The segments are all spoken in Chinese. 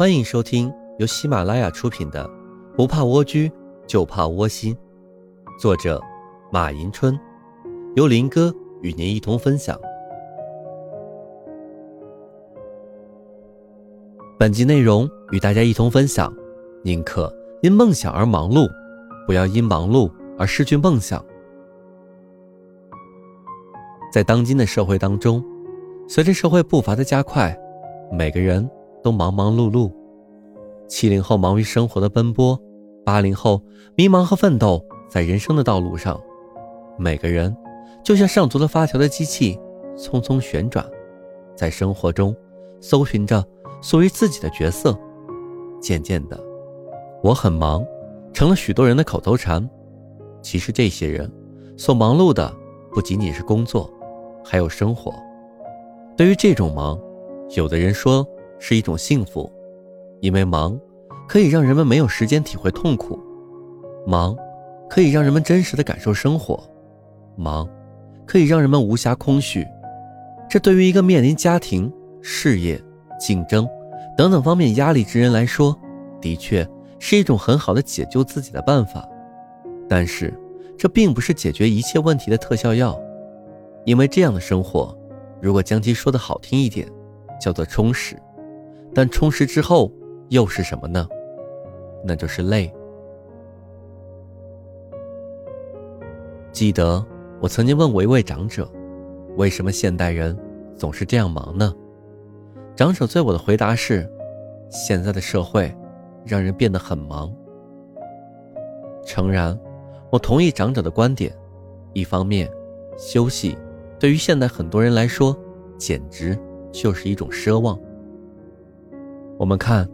欢迎收听由喜马拉雅出品的《不怕蜗居就怕窝心》，作者马迎春，由林哥与您一同分享。本集内容与大家一同分享：宁可因梦想而忙碌，不要因忙碌而失去梦想。在当今的社会当中，随着社会步伐的加快，每个人都忙忙碌碌。七零后忙于生活的奔波，八零后迷茫和奋斗在人生的道路上。每个人就像上足了发条的机器，匆匆旋转，在生活中搜寻着属于自己的角色。渐渐的，我很忙，成了许多人的口头禅。其实这些人所忙碌的不仅仅是工作，还有生活。对于这种忙，有的人说是一种幸福。因为忙，可以让人们没有时间体会痛苦；忙，可以让人们真实的感受生活；忙，可以让人们无暇空虚。这对于一个面临家庭、事业、竞争等等方面压力之人来说，的确是一种很好的解救自己的办法。但是，这并不是解决一切问题的特效药，因为这样的生活，如果将其说的好听一点，叫做充实，但充实之后。又是什么呢？那就是累。记得我曾经问过一位长者：“为什么现代人总是这样忙呢？”长者对我的回答是：“现在的社会让人变得很忙。”诚然，我同意长者的观点。一方面，休息对于现代很多人来说，简直就是一种奢望。我们看。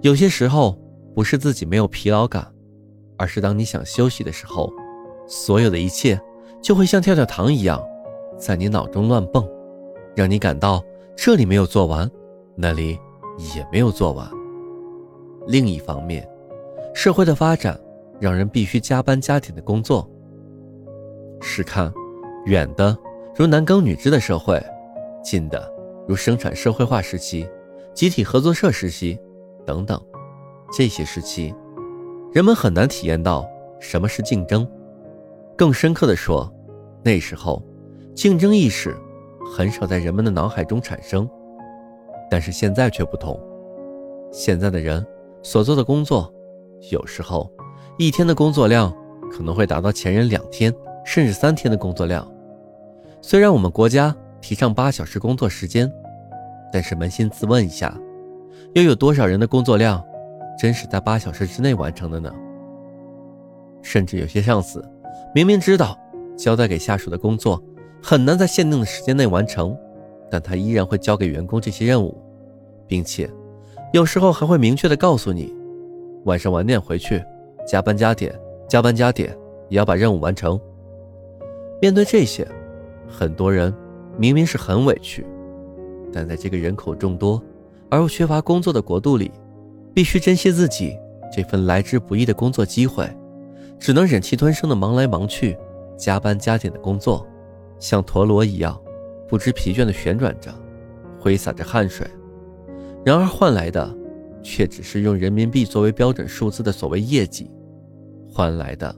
有些时候不是自己没有疲劳感，而是当你想休息的时候，所有的一切就会像跳跳糖一样，在你脑中乱蹦，让你感到这里没有做完，那里也没有做完。另一方面，社会的发展让人必须加班加点的工作。试看，远的如男耕女织的社会，近的如生产社会化时期、集体合作社时期。等等，这些时期，人们很难体验到什么是竞争。更深刻的说，那时候，竞争意识很少在人们的脑海中产生。但是现在却不同，现在的人所做的工作，有时候一天的工作量可能会达到前人两天甚至三天的工作量。虽然我们国家提倡八小时工作时间，但是扪心自问一下。又有多少人的工作量，真是在八小时之内完成的呢？甚至有些上司，明明知道交代给下属的工作很难在限定的时间内完成，但他依然会交给员工这些任务，并且有时候还会明确的告诉你，晚上晚点回去，加班加点，加班加点也要把任务完成。面对这些，很多人明明是很委屈，但在这个人口众多。而又缺乏工作的国度里，必须珍惜自己这份来之不易的工作机会，只能忍气吞声的忙来忙去，加班加点的工作，像陀螺一样不知疲倦的旋转着，挥洒着汗水，然而换来的，却只是用人民币作为标准数字的所谓业绩，换来的，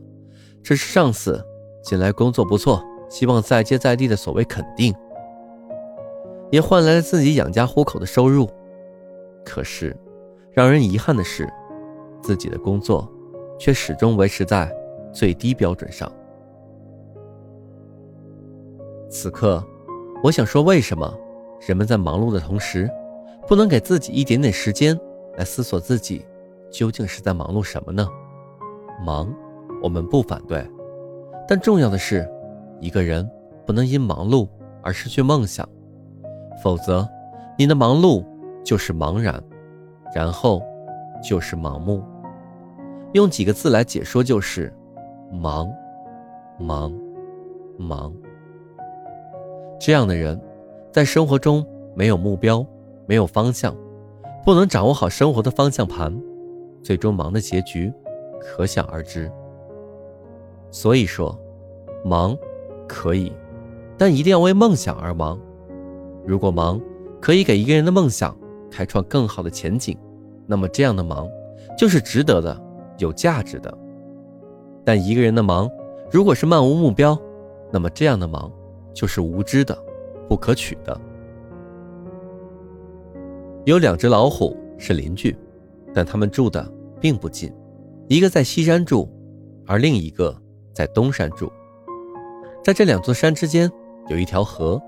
只是上司近来工作不错，希望再接再厉的所谓肯定，也换来了自己养家糊口的收入。可是，让人遗憾的是，自己的工作却始终维持在最低标准上。此刻，我想说，为什么人们在忙碌的同时，不能给自己一点点时间来思索自己究竟是在忙碌什么呢？忙，我们不反对，但重要的是，一个人不能因忙碌而失去梦想，否则，你的忙碌。就是茫然，然后就是盲目。用几个字来解说，就是忙，忙，忙。这样的人，在生活中没有目标，没有方向，不能掌握好生活的方向盘，最终忙的结局可想而知。所以说，忙可以，但一定要为梦想而忙。如果忙可以给一个人的梦想，开创更好的前景，那么这样的忙就是值得的、有价值的。但一个人的忙如果是漫无目标，那么这样的忙就是无知的、不可取的。有两只老虎是邻居，但他们住的并不近，一个在西山住，而另一个在东山住。在这两座山之间有一条河，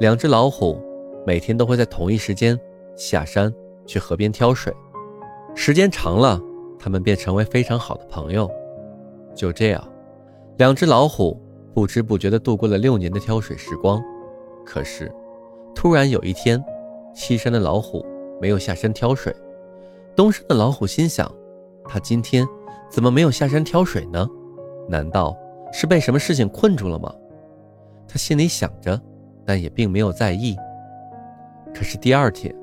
两只老虎每天都会在同一时间下山去河边挑水，时间长了，他们便成为非常好的朋友。就这样，两只老虎不知不觉地度过了六年的挑水时光。可是，突然有一天，西山的老虎没有下山挑水，东山的老虎心想：他今天怎么没有下山挑水呢？难道是被什么事情困住了吗？他心里想着，但也并没有在意。可是第二天，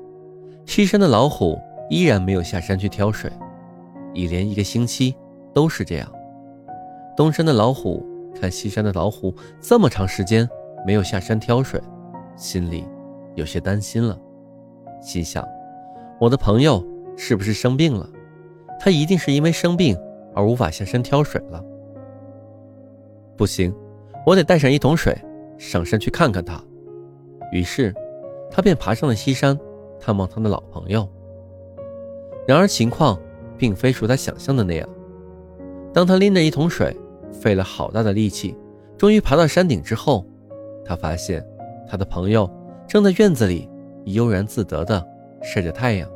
西山的老虎依然没有下山去挑水，一连一个星期都是这样。东山的老虎看西山的老虎这么长时间没有下山挑水，心里有些担心了，心想：我的朋友是不是生病了？他一定是因为生病而无法下山挑水了。不行，我得带上一桶水上山去看看他。于是，他便爬上了西山，探望他的老朋友。然而，情况并非如他想象的那样。当他拎着一桶水，费了好大的力气，终于爬到山顶之后，他发现他的朋友正在院子里悠然自得地晒着太阳，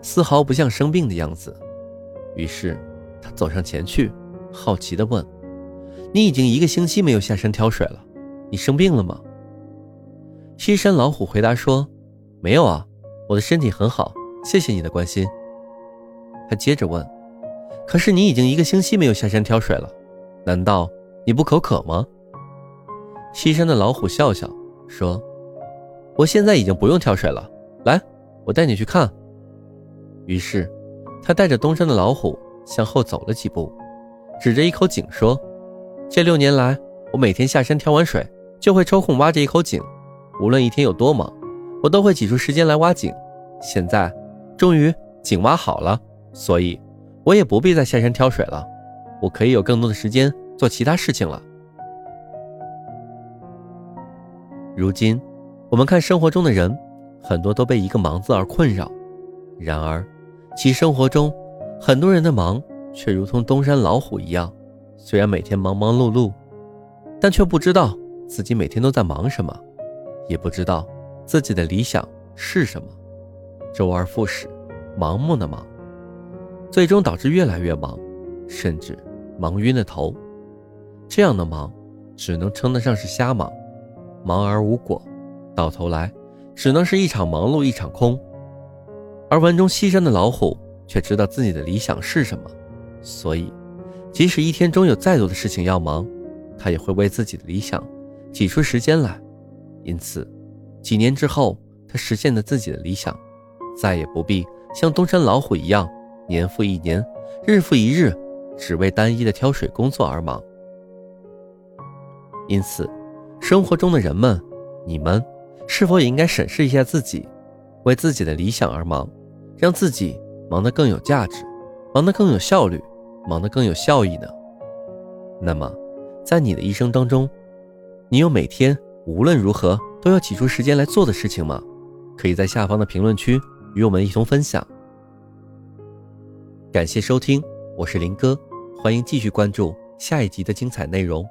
丝毫不像生病的样子。于是他走上前去，好奇地问：“你已经一个星期没有下山挑水了，你生病了吗？”西山老虎回答说：“没有啊，我的身体很好，谢谢你的关心。”他接着问。可是你已经一个星期没有下山挑水了，难道你不口渴吗？西山的老虎笑笑说：“我现在已经不用挑水了，来，我带你去看。”于是，他带着东山的老虎向后走了几步，指着一口井说：“这六年来，我每天下山挑完水，就会抽空挖这一口井。无论一天有多忙，我都会挤出时间来挖井。现在，终于井挖好了，所以。”我也不必再下山挑水了，我可以有更多的时间做其他事情了。如今，我们看生活中的人，很多都被一个“忙”字而困扰。然而，其生活中很多人的忙却如同东山老虎一样，虽然每天忙忙碌碌，但却不知道自己每天都在忙什么，也不知道自己的理想是什么，周而复始，盲目的忙。最终导致越来越忙，甚至忙晕了头。这样的忙，只能称得上是瞎忙，忙而无果，到头来只能是一场忙碌一场空。而文中西山的老虎却知道自己的理想是什么，所以即使一天中有再多的事情要忙，他也会为自己的理想挤出时间来。因此，几年之后，他实现了自己的理想，再也不必像东山老虎一样。年复一年，日复一日，只为单一的挑水工作而忙。因此，生活中的人们，你们是否也应该审视一下自己，为自己的理想而忙，让自己忙得更有价值，忙得更有效率，忙得更有效益呢？那么，在你的一生当中，你有每天无论如何都要挤出时间来做的事情吗？可以在下方的评论区与我们一同分享。感谢收听，我是林哥，欢迎继续关注下一集的精彩内容。